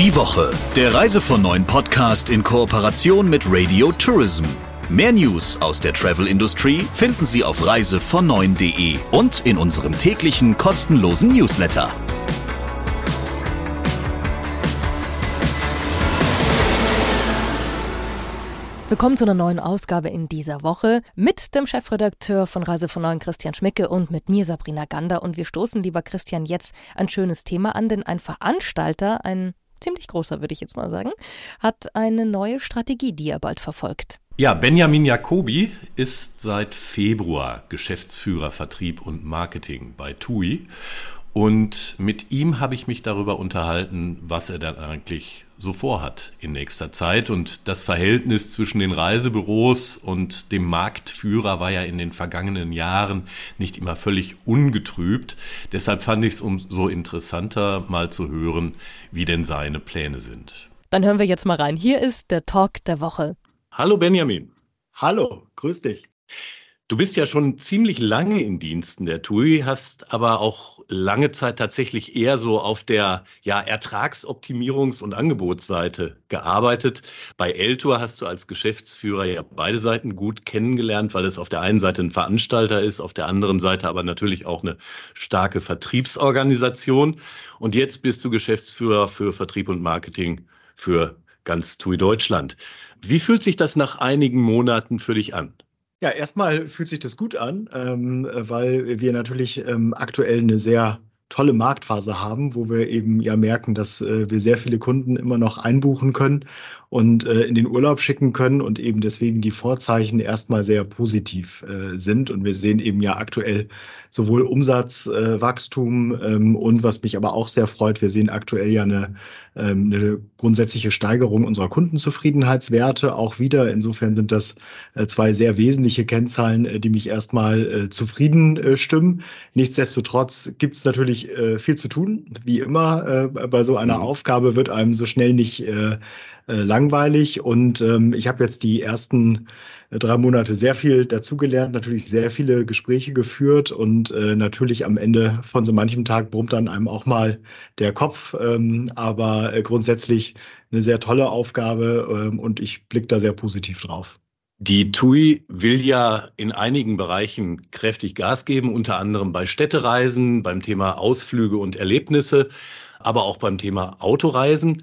Die Woche, der Reise von neuen Podcast in Kooperation mit Radio Tourism. Mehr News aus der Travel-Industrie finden Sie auf reisevon9.de und in unserem täglichen kostenlosen Newsletter. Willkommen zu einer neuen Ausgabe in dieser Woche mit dem Chefredakteur von Reise von Neuen Christian Schmicke und mit mir Sabrina Gander. Und wir stoßen, lieber Christian, jetzt ein schönes Thema an, denn ein Veranstalter, ein ziemlich großer, würde ich jetzt mal sagen, hat eine neue Strategie, die er bald verfolgt. Ja, Benjamin Jacobi ist seit Februar Geschäftsführer Vertrieb und Marketing bei TUI und mit ihm habe ich mich darüber unterhalten, was er dann eigentlich so vorhat in nächster Zeit. Und das Verhältnis zwischen den Reisebüros und dem Marktführer war ja in den vergangenen Jahren nicht immer völlig ungetrübt. Deshalb fand ich es umso interessanter, mal zu hören, wie denn seine Pläne sind. Dann hören wir jetzt mal rein. Hier ist der Talk der Woche. Hallo Benjamin. Hallo, grüß dich. Du bist ja schon ziemlich lange in Diensten der TUI, hast aber auch lange Zeit tatsächlich eher so auf der ja, Ertragsoptimierungs- und Angebotsseite gearbeitet. Bei Eltour hast du als Geschäftsführer ja beide Seiten gut kennengelernt, weil es auf der einen Seite ein Veranstalter ist, auf der anderen Seite aber natürlich auch eine starke Vertriebsorganisation. Und jetzt bist du Geschäftsführer für Vertrieb und Marketing für ganz TUI Deutschland. Wie fühlt sich das nach einigen Monaten für dich an? Ja, erstmal fühlt sich das gut an, ähm, weil wir natürlich ähm, aktuell eine sehr tolle Marktphase haben, wo wir eben ja merken, dass äh, wir sehr viele Kunden immer noch einbuchen können und äh, in den Urlaub schicken können und eben deswegen die Vorzeichen erstmal sehr positiv äh, sind. Und wir sehen eben ja aktuell sowohl Umsatzwachstum äh, ähm, und was mich aber auch sehr freut, wir sehen aktuell ja eine, ähm, eine grundsätzliche Steigerung unserer Kundenzufriedenheitswerte auch wieder. Insofern sind das äh, zwei sehr wesentliche Kennzahlen, äh, die mich erstmal zufrieden stimmen. Nichtsdestotrotz gibt es natürlich äh, viel zu tun. Wie immer äh, bei so einer mhm. Aufgabe wird einem so schnell nicht äh, äh, langweilig. Und ähm, ich habe jetzt die ersten äh, drei Monate sehr viel dazugelernt, natürlich sehr viele Gespräche geführt und äh, natürlich am Ende von so manchem Tag brummt dann einem auch mal der Kopf. Ähm, aber äh, grundsätzlich eine sehr tolle Aufgabe ähm, und ich blicke da sehr positiv drauf. Die TUI will ja in einigen Bereichen kräftig Gas geben, unter anderem bei Städtereisen, beim Thema Ausflüge und Erlebnisse, aber auch beim Thema Autoreisen.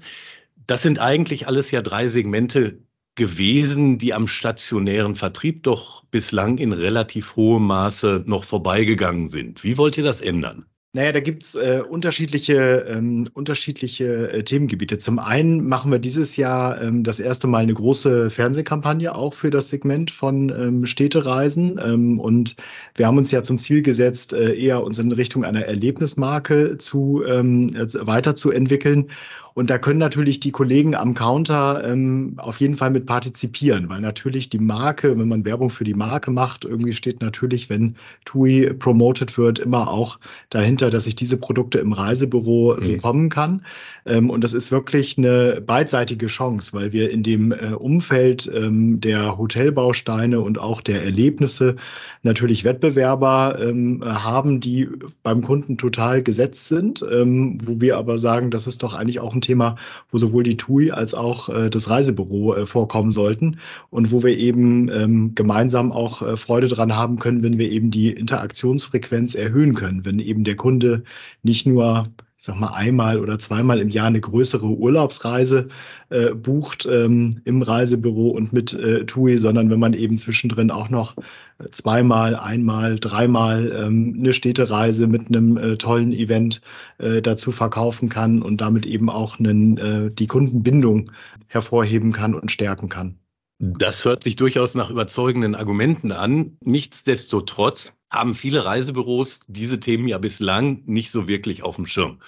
Das sind eigentlich alles ja drei Segmente gewesen, die am stationären Vertrieb doch bislang in relativ hohem Maße noch vorbeigegangen sind. Wie wollt ihr das ändern? Naja, da gibt's äh, unterschiedliche, ähm, unterschiedliche äh, Themengebiete. Zum einen machen wir dieses Jahr ähm, das erste Mal eine große Fernsehkampagne auch für das Segment von ähm, Städtereisen. Ähm, und wir haben uns ja zum Ziel gesetzt, äh, eher uns in Richtung einer Erlebnismarke zu ähm, weiterzuentwickeln. Und da können natürlich die Kollegen am Counter ähm, auf jeden Fall mit partizipieren, weil natürlich die Marke, wenn man Werbung für die Marke macht, irgendwie steht natürlich, wenn TUI promoted wird, immer auch dahinter, dass ich diese Produkte im Reisebüro äh, mhm. bekommen kann. Ähm, und das ist wirklich eine beidseitige Chance, weil wir in dem äh, Umfeld ähm, der Hotelbausteine und auch der Erlebnisse natürlich Wettbewerber ähm, haben, die beim Kunden total gesetzt sind, ähm, wo wir aber sagen, das ist doch eigentlich auch ein Thema, wo sowohl die TUI als auch äh, das Reisebüro äh, vorkommen sollten und wo wir eben ähm, gemeinsam auch äh, Freude dran haben können, wenn wir eben die Interaktionsfrequenz erhöhen können, wenn eben der Kunde nicht nur ich sag mal, einmal oder zweimal im Jahr eine größere Urlaubsreise äh, bucht ähm, im Reisebüro und mit äh, TUI, sondern wenn man eben zwischendrin auch noch äh, zweimal, einmal, dreimal ähm, eine Städtereise mit einem äh, tollen Event äh, dazu verkaufen kann und damit eben auch einen, äh, die Kundenbindung hervorheben kann und stärken kann. Das hört sich durchaus nach überzeugenden Argumenten an. Nichtsdestotrotz haben viele Reisebüros diese Themen ja bislang nicht so wirklich auf dem Schirm.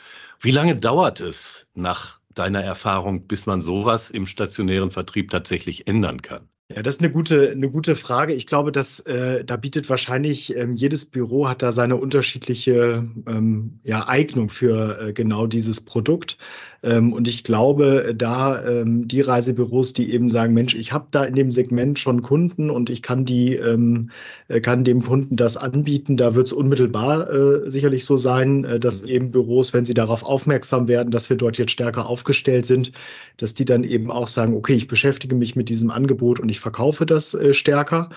Wie lange dauert es nach deiner Erfahrung, bis man sowas im stationären Vertrieb tatsächlich ändern kann? Ja, das ist eine gute, eine gute Frage. Ich glaube, dass äh, da bietet wahrscheinlich ähm, jedes Büro hat da seine unterschiedliche ähm, ja, Eignung für äh, genau dieses Produkt. Ähm, und ich glaube, da ähm, die Reisebüros, die eben sagen, Mensch, ich habe da in dem Segment schon Kunden und ich kann die, ähm, äh, kann dem Kunden das anbieten, da wird es unmittelbar äh, sicherlich so sein, äh, dass mhm. eben Büros, wenn sie darauf aufmerksam werden, dass wir dort jetzt stärker aufgestellt sind, dass die dann eben auch sagen, okay, ich beschäftige mich mit diesem Angebot und ich ich verkaufe das äh, stärker.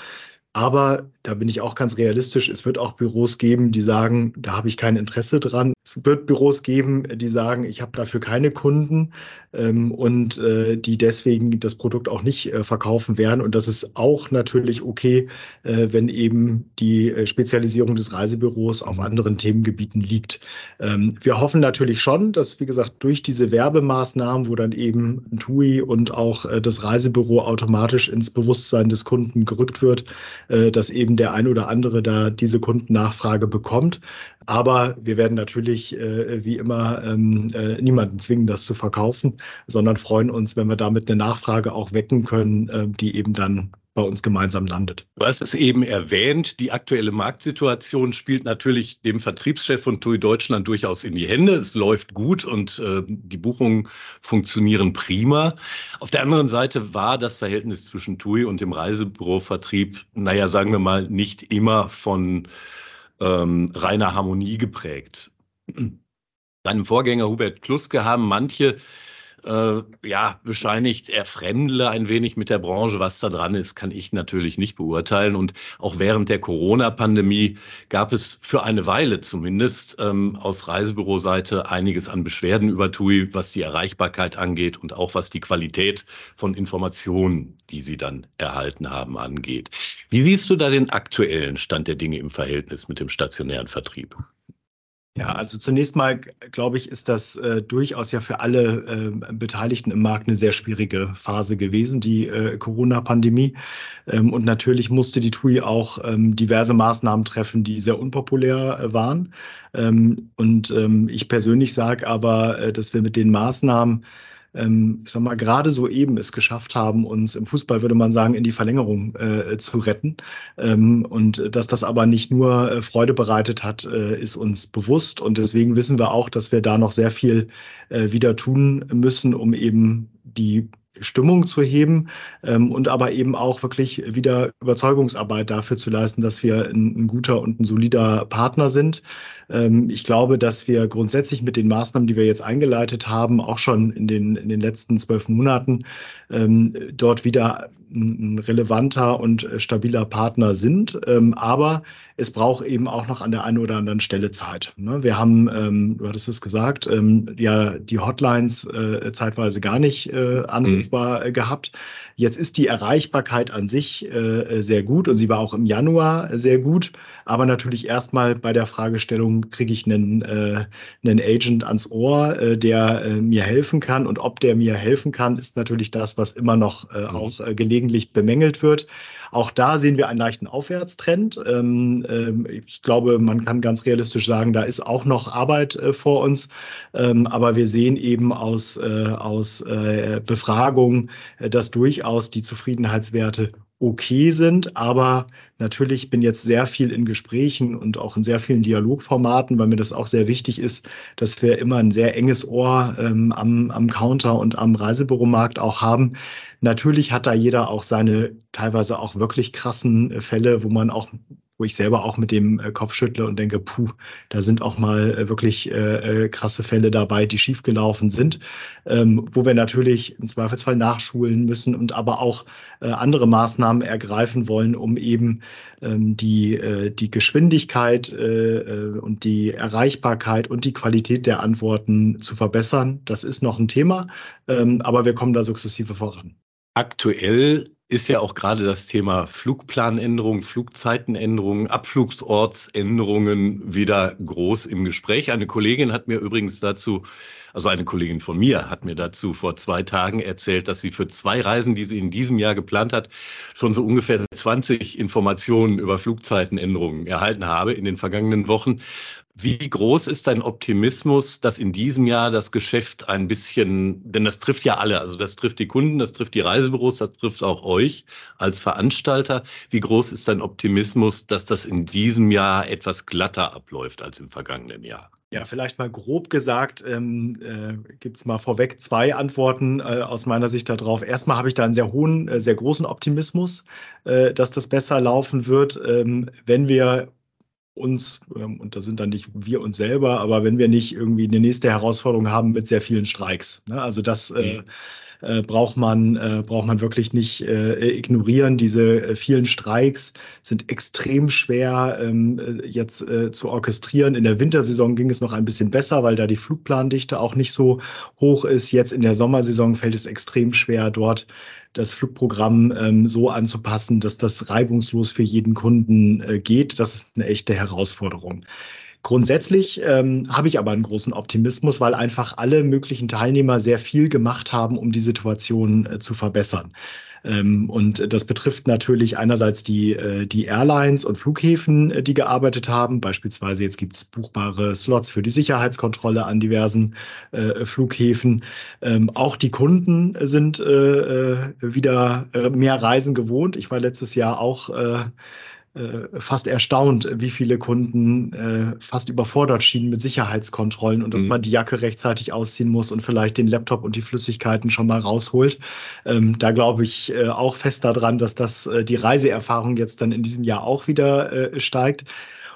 Aber da bin ich auch ganz realistisch. Es wird auch Büros geben, die sagen, da habe ich kein Interesse dran. Es wird Büros geben, die sagen, ich habe dafür keine Kunden ähm, und äh, die deswegen das Produkt auch nicht äh, verkaufen werden. Und das ist auch natürlich okay, äh, wenn eben die äh, Spezialisierung des Reisebüros auf mhm. anderen Themengebieten liegt. Ähm, wir hoffen natürlich schon, dass, wie gesagt, durch diese Werbemaßnahmen, wo dann eben TUI und auch äh, das Reisebüro automatisch ins Bewusstsein des Kunden gerückt wird, äh, dass eben der ein oder andere da diese Kundennachfrage bekommt. Aber wir werden natürlich äh, wie immer ähm, äh, niemanden zwingen, das zu verkaufen, sondern freuen uns, wenn wir damit eine Nachfrage auch wecken können, äh, die eben dann bei uns gemeinsam landet. Du hast es eben erwähnt, die aktuelle Marktsituation spielt natürlich dem Vertriebschef von TUI Deutschland durchaus in die Hände. Es läuft gut und äh, die Buchungen funktionieren prima. Auf der anderen Seite war das Verhältnis zwischen TUI und dem Reisebürovertrieb, naja, sagen wir mal, nicht immer von ähm, reiner Harmonie geprägt. Seinem Vorgänger Hubert Kluske haben manche äh, ja, bescheinigt, er fremdle ein wenig mit der Branche. Was da dran ist, kann ich natürlich nicht beurteilen. Und auch während der Corona-Pandemie gab es für eine Weile zumindest ähm, aus Reisebüroseite einiges an Beschwerden über TUI, was die Erreichbarkeit angeht und auch was die Qualität von Informationen, die sie dann erhalten haben, angeht. Wie siehst du da den aktuellen Stand der Dinge im Verhältnis mit dem stationären Vertrieb? Ja, also zunächst mal, glaube ich, ist das äh, durchaus ja für alle äh, Beteiligten im Markt eine sehr schwierige Phase gewesen, die äh, Corona-Pandemie. Ähm, und natürlich musste die TUI auch ähm, diverse Maßnahmen treffen, die sehr unpopulär äh, waren. Ähm, und ähm, ich persönlich sage aber, äh, dass wir mit den Maßnahmen, ähm, ich sag mal, gerade so eben es geschafft haben, uns im Fußball, würde man sagen, in die Verlängerung äh, zu retten. Ähm, und dass das aber nicht nur äh, Freude bereitet hat, äh, ist uns bewusst. Und deswegen wissen wir auch, dass wir da noch sehr viel äh, wieder tun müssen, um eben die Stimmung zu heben ähm, und aber eben auch wirklich wieder Überzeugungsarbeit dafür zu leisten, dass wir ein, ein guter und ein solider Partner sind. Ähm, ich glaube, dass wir grundsätzlich mit den Maßnahmen, die wir jetzt eingeleitet haben, auch schon in den, in den letzten zwölf Monaten ähm, dort wieder ein relevanter und stabiler Partner sind. Ähm, aber es braucht eben auch noch an der einen oder anderen Stelle Zeit. Ne? Wir haben, ähm, du hattest es gesagt, ähm, ja die Hotlines äh, zeitweise gar nicht äh, anrufbar mhm. gehabt. Jetzt ist die Erreichbarkeit an sich äh, sehr gut und sie war auch im Januar sehr gut. Aber natürlich erstmal bei der Fragestellung, kriege ich einen, äh, einen Agent ans Ohr, äh, der äh, mir helfen kann. Und ob der mir helfen kann, ist natürlich das, was immer noch äh, mhm. auch äh, gelegentlich bemängelt wird. Auch da sehen wir einen leichten Aufwärtstrend. Ähm, ähm, ich glaube, man kann ganz realistisch sagen, da ist auch noch Arbeit äh, vor uns. Ähm, aber wir sehen eben aus, äh, aus äh, Befragungen, äh, dass durchaus die Zufriedenheitswerte okay sind. Aber natürlich bin jetzt sehr viel in Gesprächen und auch in sehr vielen Dialogformaten, weil mir das auch sehr wichtig ist, dass wir immer ein sehr enges Ohr ähm, am, am Counter und am Reisebüromarkt auch haben. Natürlich hat da jeder auch seine teilweise auch wirklich krassen äh, Fälle, wo man auch wo ich selber auch mit dem äh, Kopf schüttle und denke, puh, da sind auch mal äh, wirklich äh, äh, krasse Fälle dabei, die schiefgelaufen sind, ähm, wo wir natürlich im Zweifelsfall nachschulen müssen und aber auch äh, andere Maßnahmen ergreifen wollen, um eben ähm, die, äh, die Geschwindigkeit und die Erreichbarkeit und die Qualität der Antworten zu verbessern. Das ist noch ein Thema, ähm, aber wir kommen da sukzessive voran. Aktuell ist ja auch gerade das Thema Flugplanänderung, Flugzeitenänderungen, Abflugsortsänderungen wieder groß im Gespräch. Eine Kollegin hat mir übrigens dazu, also eine Kollegin von mir hat mir dazu vor zwei Tagen erzählt, dass sie für zwei Reisen, die sie in diesem Jahr geplant hat, schon so ungefähr 20 Informationen über Flugzeitenänderungen erhalten habe in den vergangenen Wochen. Wie groß ist dein Optimismus, dass in diesem Jahr das Geschäft ein bisschen, denn das trifft ja alle, also das trifft die Kunden, das trifft die Reisebüros, das trifft auch euch als Veranstalter. Wie groß ist dein Optimismus, dass das in diesem Jahr etwas glatter abläuft als im vergangenen Jahr? Ja, vielleicht mal grob gesagt, ähm, äh, gibt es mal vorweg zwei Antworten äh, aus meiner Sicht darauf. Erstmal habe ich da einen sehr hohen, äh, sehr großen Optimismus, äh, dass das besser laufen wird, ähm, wenn wir uns, ähm, und da sind dann nicht wir uns selber, aber wenn wir nicht irgendwie eine nächste Herausforderung haben mit sehr vielen Streiks. Ne? Also das äh, mhm. äh, braucht man, äh, braucht man wirklich nicht äh, ignorieren. Diese äh, vielen Streiks sind extrem schwer ähm, äh, jetzt zu orchestrieren. In der Wintersaison ging es noch ein bisschen besser, weil da die Flugplandichte auch nicht so hoch ist. Jetzt in der Sommersaison fällt es extrem schwer, dort das Flugprogramm ähm, so anzupassen, dass das reibungslos für jeden Kunden äh, geht. Das ist eine echte Herausforderung. Grundsätzlich ähm, habe ich aber einen großen Optimismus, weil einfach alle möglichen Teilnehmer sehr viel gemacht haben, um die Situation äh, zu verbessern. Ähm, und das betrifft natürlich einerseits die, äh, die Airlines und Flughäfen, äh, die gearbeitet haben. Beispielsweise jetzt gibt es buchbare Slots für die Sicherheitskontrolle an diversen äh, Flughäfen. Ähm, auch die Kunden sind wieder mehr Reisen gewohnt. Ich war letztes Jahr auch äh, fast erstaunt, wie viele Kunden äh, fast überfordert schienen mit Sicherheitskontrollen und dass mhm. man die Jacke rechtzeitig ausziehen muss und vielleicht den Laptop und die Flüssigkeiten schon mal rausholt. Ähm, da glaube ich äh, auch fest daran, dass das äh, die Reiseerfahrung jetzt dann in diesem Jahr auch wieder äh, steigt.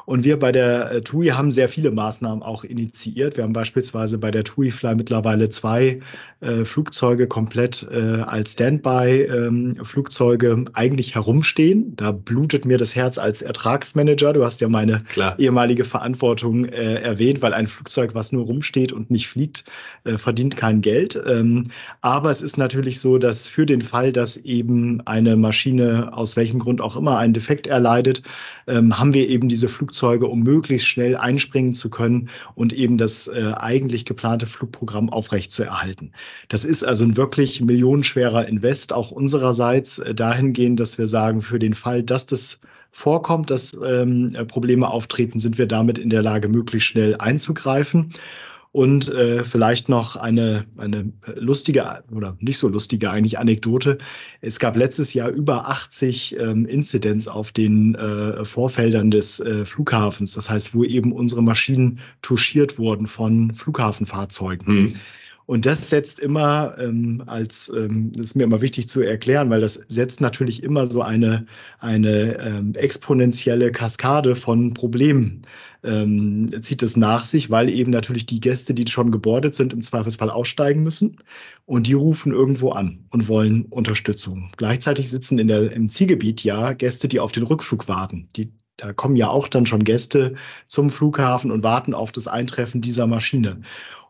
Und wir bei der äh, TUI haben sehr viele Maßnahmen auch initiiert. Wir haben beispielsweise bei der TUI Fly mittlerweile zwei äh, Flugzeuge komplett äh, als Standby-Flugzeuge ähm, eigentlich herumstehen. Da blutet mir das Herz als Ertragsmanager. Du hast ja meine Klar. ehemalige Verantwortung äh, erwähnt, weil ein Flugzeug, was nur rumsteht und nicht fliegt, äh, verdient kein Geld. Ähm, aber es ist natürlich so, dass für den Fall, dass eben eine Maschine aus welchem Grund auch immer einen Defekt erleidet, ähm, haben wir eben diese Flugzeuge Flugzeuge, um möglichst schnell einspringen zu können und eben das äh, eigentlich geplante Flugprogramm aufrechtzuerhalten. Das ist also ein wirklich millionenschwerer Invest, auch unsererseits äh, dahingehend, dass wir sagen, für den Fall, dass das vorkommt, dass ähm, Probleme auftreten, sind wir damit in der Lage, möglichst schnell einzugreifen. Und äh, vielleicht noch eine, eine lustige oder nicht so lustige eigentlich Anekdote. Es gab letztes Jahr über 80 ähm, Incidents auf den äh, Vorfeldern des äh, Flughafens. Das heißt, wo eben unsere Maschinen touchiert wurden von Flughafenfahrzeugen. Mhm. Und das setzt immer ähm, als, ähm, das ist mir immer wichtig zu erklären, weil das setzt natürlich immer so eine, eine ähm, exponentielle Kaskade von Problemen, ähm, zieht es nach sich, weil eben natürlich die Gäste, die schon gebordet sind, im Zweifelsfall aussteigen müssen und die rufen irgendwo an und wollen Unterstützung. Gleichzeitig sitzen in der, im Zielgebiet ja Gäste, die auf den Rückflug warten, die da kommen ja auch dann schon Gäste zum Flughafen und warten auf das Eintreffen dieser Maschine.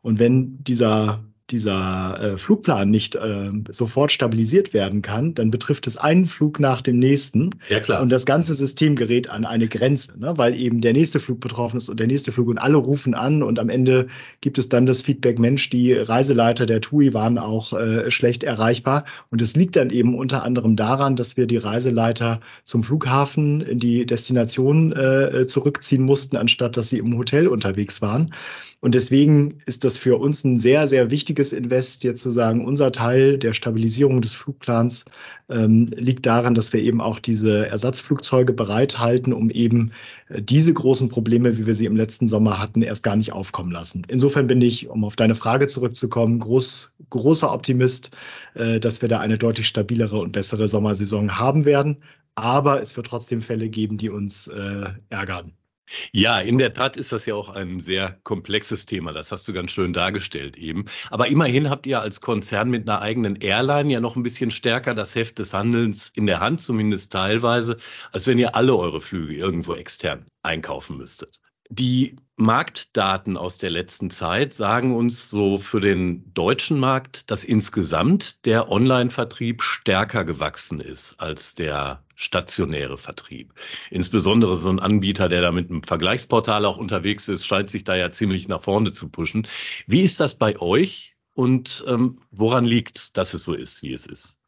Und wenn dieser dieser äh, Flugplan nicht äh, sofort stabilisiert werden kann, dann betrifft es einen Flug nach dem nächsten. Ja, klar. Und das ganze System gerät an eine Grenze, ne? weil eben der nächste Flug betroffen ist und der nächste Flug und alle rufen an und am Ende gibt es dann das Feedback, Mensch, die Reiseleiter der TUI waren auch äh, schlecht erreichbar. Und es liegt dann eben unter anderem daran, dass wir die Reiseleiter zum Flughafen in die Destination äh, zurückziehen mussten, anstatt dass sie im Hotel unterwegs waren. Und deswegen ist das für uns ein sehr, sehr wichtiges Invest, jetzt zu sagen, unser Teil der Stabilisierung des Flugplans ähm, liegt daran, dass wir eben auch diese Ersatzflugzeuge bereithalten, um eben äh, diese großen Probleme, wie wir sie im letzten Sommer hatten, erst gar nicht aufkommen lassen. Insofern bin ich, um auf deine Frage zurückzukommen, groß, großer Optimist, äh, dass wir da eine deutlich stabilere und bessere Sommersaison haben werden. Aber es wird trotzdem Fälle geben, die uns äh, ärgern. Ja, in der Tat ist das ja auch ein sehr komplexes Thema. Das hast du ganz schön dargestellt eben. Aber immerhin habt ihr als Konzern mit einer eigenen Airline ja noch ein bisschen stärker das Heft des Handelns in der Hand, zumindest teilweise, als wenn ihr alle eure Flüge irgendwo extern einkaufen müsstet. Die Marktdaten aus der letzten Zeit sagen uns so für den deutschen Markt, dass insgesamt der Online-Vertrieb stärker gewachsen ist als der stationäre Vertrieb. Insbesondere so ein Anbieter, der da mit einem Vergleichsportal auch unterwegs ist, scheint sich da ja ziemlich nach vorne zu pushen. Wie ist das bei euch und ähm, woran liegt es, dass es so ist, wie es ist?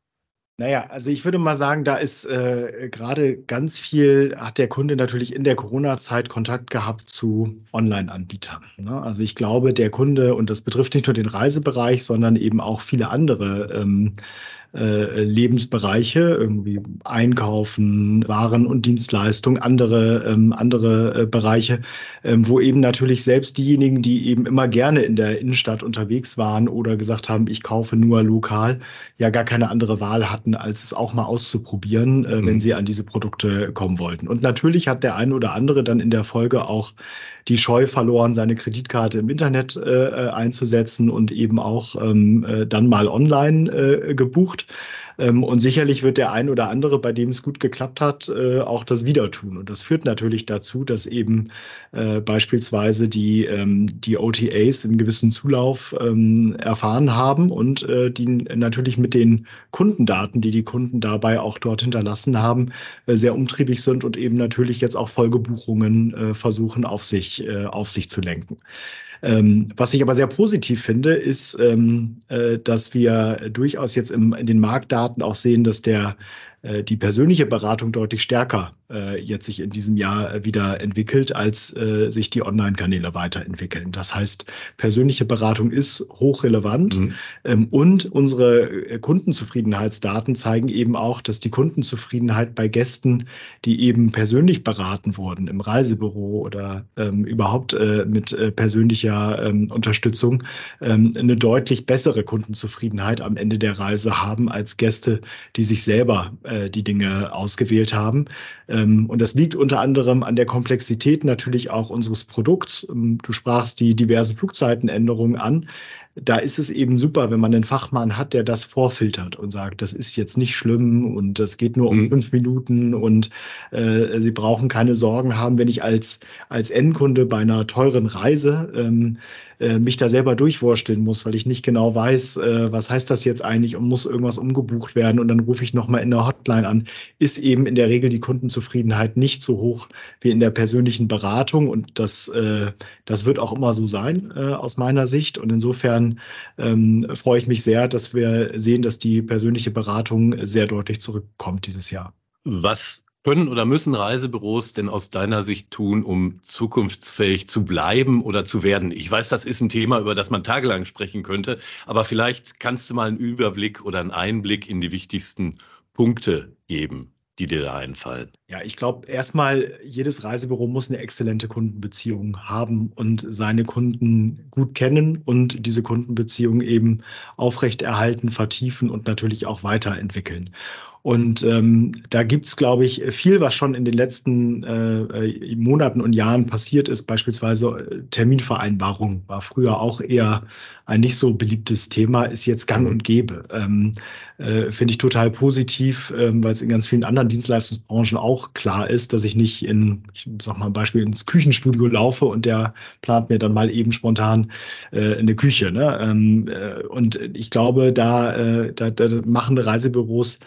Naja, also ich würde mal sagen, da ist äh, gerade ganz viel, hat der Kunde natürlich in der Corona-Zeit Kontakt gehabt zu Online-Anbietern. Ne? Also ich glaube, der Kunde, und das betrifft nicht nur den Reisebereich, sondern eben auch viele andere ähm, äh, Lebensbereiche, irgendwie Einkaufen, Waren und Dienstleistungen, andere, ähm, andere äh, Bereiche, ähm, wo eben natürlich selbst diejenigen, die eben immer gerne in der Innenstadt unterwegs waren oder gesagt haben, ich kaufe nur lokal, ja gar keine andere Wahl hatten, als es auch mal auszuprobieren, äh, mhm. wenn sie an diese Produkte kommen wollten. Und natürlich hat der ein oder andere dann in der Folge auch die Scheu verloren, seine Kreditkarte im Internet äh, äh einzusetzen und eben auch ähm, äh, dann mal online gebucht. Ähm, und sicherlich wird der ein oder andere, bei dem es gut geklappt hat, äh, auch das wieder tun. Und das führt natürlich dazu, dass eben äh, beispielsweise die, ähm, die OTAs einen gewissen Zulauf ähm, erfahren haben und äh, die natürlich mit den Kundendaten, die die Kunden dabei auch dort hinterlassen haben, sehr umtriebig sind und eben natürlich jetzt auch Folgebuchungen versuchen auf sich, auf sich zu lenken. Ähm, was ich aber sehr positiv finde, ist, ähm, äh, dass wir durchaus jetzt im, in den Marktdaten auch sehen, dass der die persönliche Beratung deutlich stärker äh, jetzt sich in diesem Jahr äh, wieder entwickelt, als äh, sich die Online-Kanäle weiterentwickeln. Das heißt, persönliche Beratung ist hochrelevant mhm. ähm, und unsere äh, Kundenzufriedenheitsdaten zeigen eben auch, dass die Kundenzufriedenheit bei Gästen, die eben persönlich beraten wurden, im Reisebüro oder ähm, überhaupt äh, mit äh, persönlicher ähm, Unterstützung, ähm, eine deutlich bessere Kundenzufriedenheit am Ende der Reise haben als Gäste, die sich selber äh, die Dinge ausgewählt haben. Ähm, und das liegt unter anderem an der Komplexität natürlich auch unseres Produkts. Ähm, du sprachst die diversen Flugzeitenänderungen an da ist es eben super, wenn man einen Fachmann hat, der das vorfiltert und sagt, das ist jetzt nicht schlimm und das geht nur um mhm. fünf Minuten und äh, Sie brauchen keine Sorgen haben, wenn ich als, als Endkunde bei einer teuren Reise ähm, äh, mich da selber durchwursteln muss, weil ich nicht genau weiß, äh, was heißt das jetzt eigentlich und muss irgendwas umgebucht werden und dann rufe ich nochmal in der Hotline an, ist eben in der Regel die Kundenzufriedenheit nicht so hoch wie in der persönlichen Beratung und das, äh, das wird auch immer so sein äh, aus meiner Sicht und insofern ähm, freue ich mich sehr, dass wir sehen, dass die persönliche Beratung sehr deutlich zurückkommt dieses Jahr. Was können oder müssen Reisebüros denn aus deiner Sicht tun, um zukunftsfähig zu bleiben oder zu werden? Ich weiß, das ist ein Thema, über das man tagelang sprechen könnte, aber vielleicht kannst du mal einen Überblick oder einen Einblick in die wichtigsten Punkte geben die dir da einfallen? Ja, ich glaube, erstmal, jedes Reisebüro muss eine exzellente Kundenbeziehung haben und seine Kunden gut kennen und diese Kundenbeziehung eben aufrechterhalten, vertiefen und natürlich auch weiterentwickeln. Und ähm, da gibt's, glaube ich, viel, was schon in den letzten äh, Monaten und Jahren passiert ist. Beispielsweise äh, Terminvereinbarung war früher auch eher ein nicht so beliebtes Thema, ist jetzt gang und gäbe. Ähm, äh, Finde ich total positiv, ähm, weil es in ganz vielen anderen Dienstleistungsbranchen auch klar ist, dass ich nicht in, ich sag mal ein Beispiel, ins Küchenstudio laufe und der plant mir dann mal eben spontan äh, eine Küche. Ne? Ähm, äh, und ich glaube, da, äh, da, da machen Reisebüros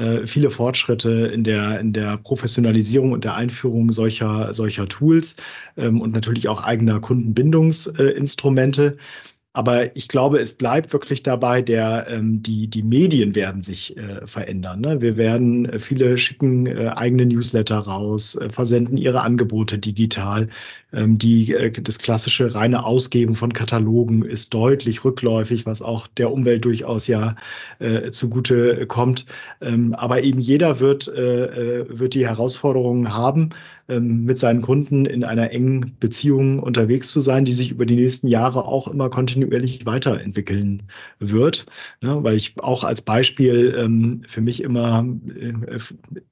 äh, viele Fortschritte in der, in der Professionalisierung und der Einführung solcher, solcher Tools ähm, und natürlich auch eigener Kundenbindungsinstrumente. Aber ich glaube, es bleibt wirklich dabei, der, ähm, die, die Medien werden sich äh, verändern. Ne? Wir werden, äh, viele schicken äh, eigene Newsletter raus, äh, versenden ihre Angebote digital. Ähm, die, äh, das klassische reine Ausgeben von Katalogen ist deutlich rückläufig, was auch der Umwelt durchaus ja äh, zugute kommt. Ähm, aber eben jeder wird, äh, äh wird die Herausforderungen haben, mit seinen Kunden in einer engen Beziehung unterwegs zu sein, die sich über die nächsten Jahre auch immer kontinuierlich weiterentwickeln wird. Ja, weil ich auch als Beispiel ähm, für mich immer, äh,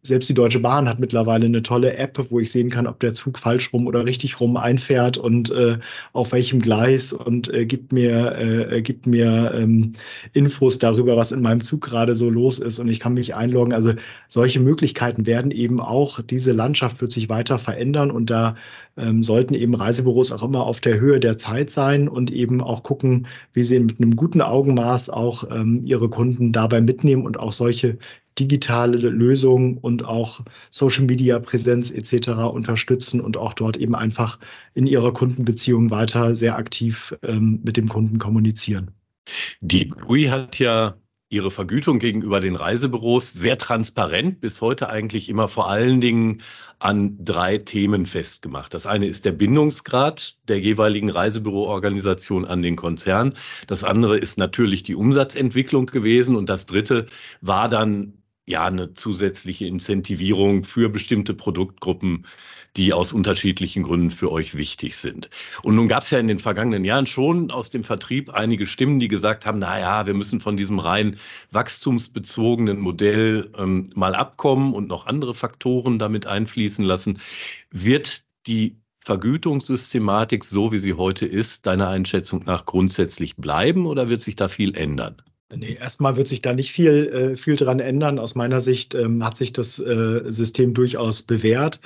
selbst die Deutsche Bahn hat mittlerweile eine tolle App, wo ich sehen kann, ob der Zug falsch rum oder richtig rum einfährt und äh, auf welchem Gleis und äh, gibt mir, äh, gibt mir ähm, Infos darüber, was in meinem Zug gerade so los ist und ich kann mich einloggen. Also solche Möglichkeiten werden eben auch, diese Landschaft wird sich weiter weiter verändern und da ähm, sollten eben Reisebüros auch immer auf der Höhe der Zeit sein und eben auch gucken, wie sie mit einem guten Augenmaß auch ähm, ihre Kunden dabei mitnehmen und auch solche digitale Lösungen und auch Social Media Präsenz etc. unterstützen und auch dort eben einfach in ihrer Kundenbeziehung weiter sehr aktiv ähm, mit dem Kunden kommunizieren. Die GUI hat ja Ihre Vergütung gegenüber den Reisebüros sehr transparent, bis heute eigentlich immer vor allen Dingen an drei Themen festgemacht. Das eine ist der Bindungsgrad der jeweiligen Reisebüroorganisation an den Konzern. Das andere ist natürlich die Umsatzentwicklung gewesen. Und das dritte war dann ja eine zusätzliche Incentivierung für bestimmte Produktgruppen, die aus unterschiedlichen Gründen für euch wichtig sind. Und nun gab es ja in den vergangenen Jahren schon aus dem Vertrieb einige Stimmen, die gesagt haben, na ja, wir müssen von diesem rein wachstumsbezogenen Modell ähm, mal abkommen und noch andere Faktoren damit einfließen lassen. Wird die Vergütungssystematik, so wie sie heute ist, deiner Einschätzung nach grundsätzlich bleiben oder wird sich da viel ändern? Nee, erstmal wird sich da nicht viel, äh, viel dran ändern. Aus meiner Sicht ähm, hat sich das äh, System durchaus bewährt.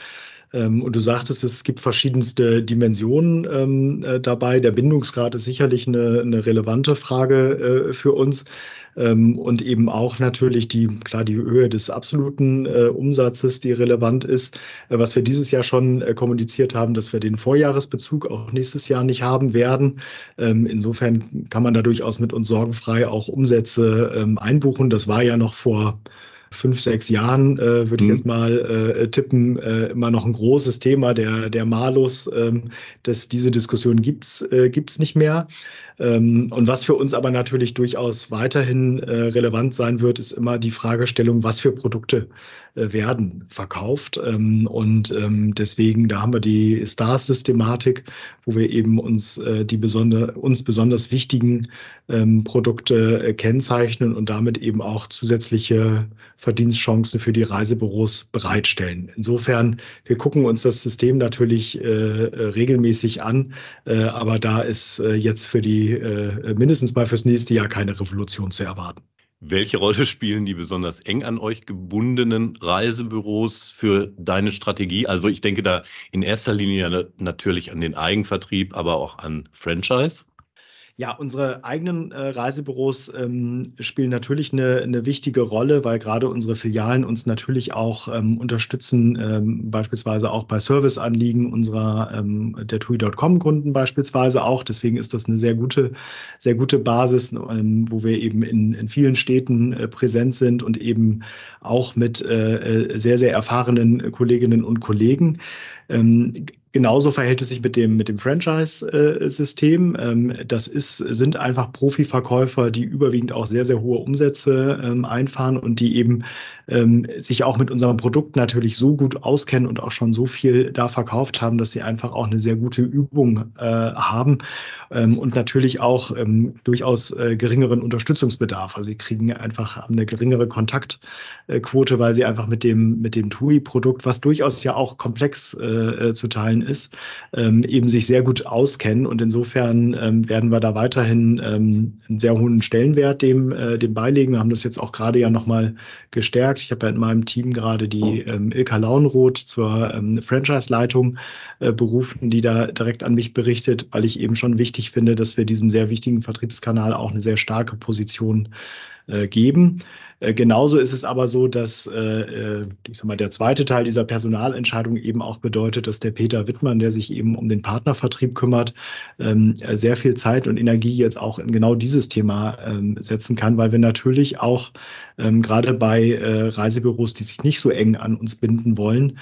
Ähm, und du sagtest, es gibt verschiedenste Dimensionen ähm, äh, dabei. Der Bindungsgrad ist sicherlich eine, eine relevante Frage äh, für uns. Ähm, und eben auch natürlich die, klar, die Höhe des absoluten äh, Umsatzes, die relevant ist. Was wir dieses Jahr schon kommuniziert haben, dass wir den Vorjahresbezug auch nächstes Jahr nicht haben werden. Insofern kann man da durchaus mit uns sorgenfrei auch Umsätze einbuchen. Das war ja noch vor fünf, sechs Jahren, äh, würde ich mhm. jetzt mal äh, tippen, äh, immer noch ein großes Thema der, der Malus. Ähm, dass diese Diskussion gibt's äh, gibt's nicht mehr. Ähm, und was für uns aber natürlich durchaus weiterhin äh, relevant sein wird, ist immer die Fragestellung, was für Produkte äh, werden verkauft. Ähm, und ähm, deswegen, da haben wir die Stars-Systematik, wo wir eben uns äh, die besonder, uns besonders wichtigen Produkte kennzeichnen und damit eben auch zusätzliche Verdienstchancen für die Reisebüros bereitstellen. Insofern, wir gucken uns das System natürlich regelmäßig an, aber da ist jetzt für die äh, mindestens mal fürs nächste Jahr keine Revolution zu erwarten. Welche Rolle spielen die besonders eng an euch gebundenen Reisebüros für deine Strategie? Also ich denke da in erster Linie natürlich an den Eigenvertrieb, aber auch an Franchise. Ja, unsere eigenen äh, Reisebüros ähm, spielen natürlich eine, eine, wichtige Rolle, weil gerade unsere Filialen uns natürlich auch ähm, unterstützen, ähm, beispielsweise auch bei Serviceanliegen unserer ähm, der TUI.com-Kunden beispielsweise auch. Deswegen ist das eine sehr gute, sehr gute Basis, ähm, wo wir eben in, in vielen Städten äh, präsent sind und eben auch mit äh, äh sehr, sehr erfahrenen Kolleginnen und Kollegen. Genauso verhält es sich mit dem, mit dem Franchise-System. Ähm, das ist, sind einfach Profiverkäufer, die überwiegend auch sehr, sehr hohe Umsätze ähm, einfahren und die eben ähm, sich auch mit unserem Produkt natürlich so gut auskennen und auch schon so viel da verkauft haben, dass sie einfach auch eine sehr gute Übung äh, haben und natürlich auch durchaus äh, geringeren Unterstützungsbedarf. Also sie kriegen einfach eine geringere Kontaktquote, weil sie einfach mit dem, mit dem TUI-Produkt, was durchaus ja auch komplex äh, zu teilen ist, ähm, eben sich sehr gut auskennen. Und insofern ähm, werden wir da weiterhin ähm, einen sehr hohen Stellenwert dem, äh, dem beilegen. Wir haben das jetzt auch gerade ja nochmal gestärkt. Ich habe ja in meinem Team gerade die ähm, Ilka Launroth zur ähm, Franchise-Leitung äh, berufen, die da direkt an mich berichtet, weil ich eben schon wichtig finde, dass wir diesem sehr wichtigen Vertriebskanal auch eine sehr starke Position äh, geben. Äh, genauso ist es aber so, dass äh, äh, ich sag mal, der zweite Teil dieser Personalentscheidung eben auch bedeutet, dass der Peter Wittmann, der sich eben um den Partnervertrieb kümmert, ähm, sehr viel Zeit und Energie jetzt auch in genau dieses Thema ähm, setzen kann, weil wir natürlich auch ähm, gerade bei Reisebüros, die sich nicht so eng an uns binden wollen,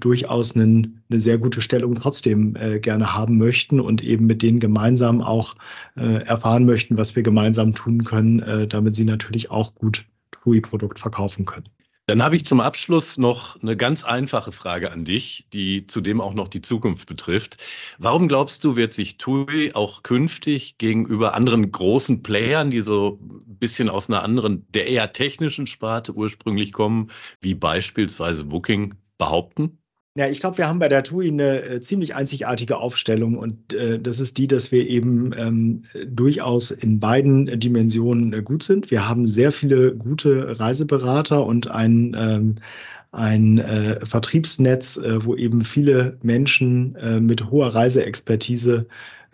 durchaus einen, eine sehr gute Stellung trotzdem gerne haben möchten und eben mit denen gemeinsam auch erfahren möchten, was wir gemeinsam tun können, damit sie natürlich auch gut TUI-Produkt verkaufen können. Dann habe ich zum Abschluss noch eine ganz einfache Frage an dich, die zudem auch noch die Zukunft betrifft. Warum glaubst du, wird sich TUI auch künftig gegenüber anderen großen Playern, die so ein bisschen aus einer anderen, der eher technischen Sparte ursprünglich kommen, wie beispielsweise Booking, behaupten? Ja, ich glaube, wir haben bei der TUI eine äh, ziemlich einzigartige Aufstellung und äh, das ist die, dass wir eben ähm, durchaus in beiden Dimensionen äh, gut sind. Wir haben sehr viele gute Reiseberater und ein, ähm, ein äh, Vertriebsnetz, äh, wo eben viele Menschen mit hoher Reiseexpertise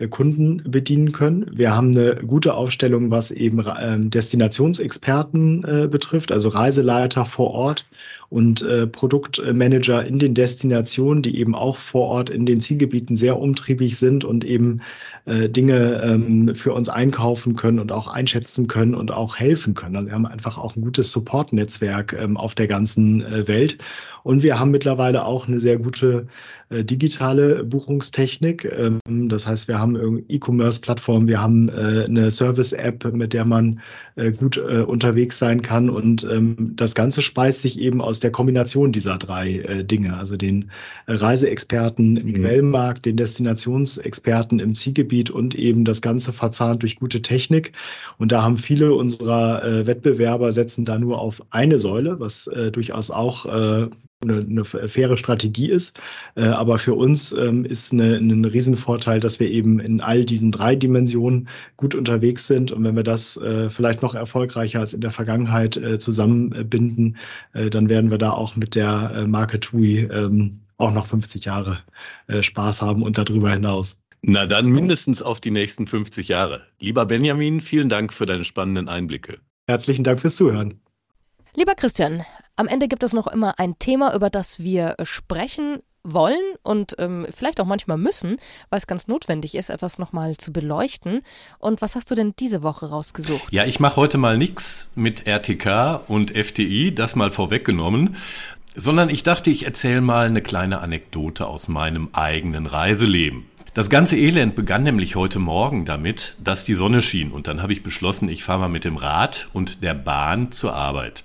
Kunden bedienen können. Wir haben eine gute Aufstellung, was eben äh, Destinationsexperten betrifft, also Reiseleiter vor Ort und äh, Produktmanager in den Destinationen, die eben auch vor Ort in den Zielgebieten sehr umtriebig sind und eben äh, Dinge ähm, für uns einkaufen können und auch einschätzen können und auch helfen können. Also wir haben einfach auch ein gutes Support-Netzwerk ähm, auf der ganzen äh, Welt. Und wir haben mittlerweile auch eine sehr gute äh, digitale Buchungstechnik. Ähm, das heißt, wir haben E-Commerce-Plattformen, wir haben äh, eine Service-App, mit der man äh, gut äh, unterwegs sein kann. Und ähm, das Ganze speist sich eben aus der Kombination dieser drei äh, Dinge, also den Reiseexperten im mhm. Quellmarkt, den Destinationsexperten im Zielgebiet und eben das Ganze verzahnt durch gute Technik. Und da haben viele unserer äh, Wettbewerber setzen da nur auf eine Säule, was äh, durchaus auch äh, eine, eine faire Strategie ist. Äh, aber für uns ähm, ist eine, ein Riesenvorteil, dass wir eben in all diesen drei Dimensionen gut unterwegs sind. Und wenn wir das äh, vielleicht noch erfolgreicher als in der Vergangenheit äh, zusammenbinden, dann werden wir da auch mit der Marke TUI ähm, auch noch 50 Jahre Spaß haben und darüber hinaus. Na dann mindestens auf die nächsten 50 Jahre. Lieber Benjamin, vielen Dank für deine spannenden Einblicke. Herzlichen Dank fürs Zuhören. Lieber Christian, am Ende gibt es noch immer ein Thema, über das wir sprechen wollen und ähm, vielleicht auch manchmal müssen, weil es ganz notwendig ist, etwas nochmal zu beleuchten. Und was hast du denn diese Woche rausgesucht? Ja, ich mache heute mal nichts mit RTK und FDI, das mal vorweggenommen, sondern ich dachte, ich erzähle mal eine kleine Anekdote aus meinem eigenen Reiseleben. Das ganze Elend begann nämlich heute Morgen damit, dass die Sonne schien und dann habe ich beschlossen, ich fahre mal mit dem Rad und der Bahn zur Arbeit.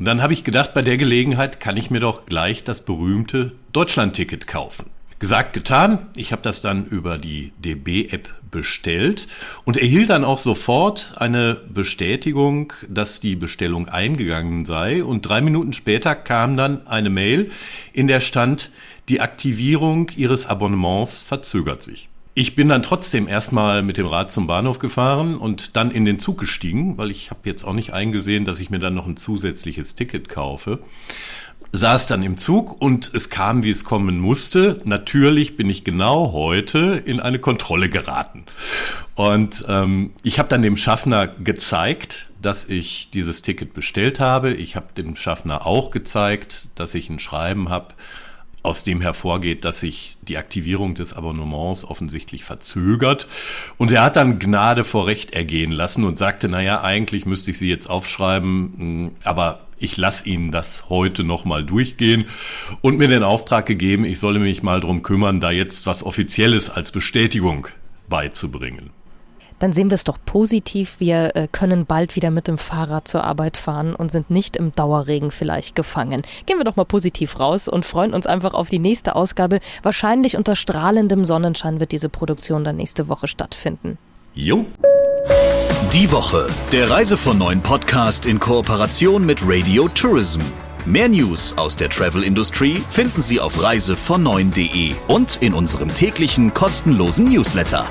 Und dann habe ich gedacht, bei der Gelegenheit kann ich mir doch gleich das berühmte Deutschland-Ticket kaufen. Gesagt, getan. Ich habe das dann über die DB-App bestellt und erhielt dann auch sofort eine Bestätigung, dass die Bestellung eingegangen sei. Und drei Minuten später kam dann eine Mail, in der stand, die Aktivierung Ihres Abonnements verzögert sich. Ich bin dann trotzdem erstmal mit dem Rad zum Bahnhof gefahren und dann in den Zug gestiegen, weil ich habe jetzt auch nicht eingesehen, dass ich mir dann noch ein zusätzliches Ticket kaufe. Saß dann im Zug und es kam, wie es kommen musste. Natürlich bin ich genau heute in eine Kontrolle geraten. Und ähm, ich habe dann dem Schaffner gezeigt, dass ich dieses Ticket bestellt habe. Ich habe dem Schaffner auch gezeigt, dass ich ein Schreiben habe aus dem hervorgeht, dass sich die Aktivierung des Abonnements offensichtlich verzögert. Und er hat dann Gnade vor Recht ergehen lassen und sagte, naja, eigentlich müsste ich sie jetzt aufschreiben, hm, aber ich lasse Ihnen das heute nochmal durchgehen und mir den Auftrag gegeben, ich solle mich mal drum kümmern, da jetzt was Offizielles als Bestätigung beizubringen dann sehen wir es doch positiv. Wir äh, können bald wieder mit dem Fahrrad zur Arbeit fahren und sind nicht im Dauerregen vielleicht gefangen. Gehen wir doch mal positiv raus und freuen uns einfach auf die nächste Ausgabe. Wahrscheinlich unter strahlendem Sonnenschein wird diese Produktion dann nächste Woche stattfinden. Jo. Die Woche, der Reise von neuen Podcast in Kooperation mit Radio Tourism. Mehr News aus der Travel Industry finden Sie auf reisevon und in unserem täglichen kostenlosen Newsletter.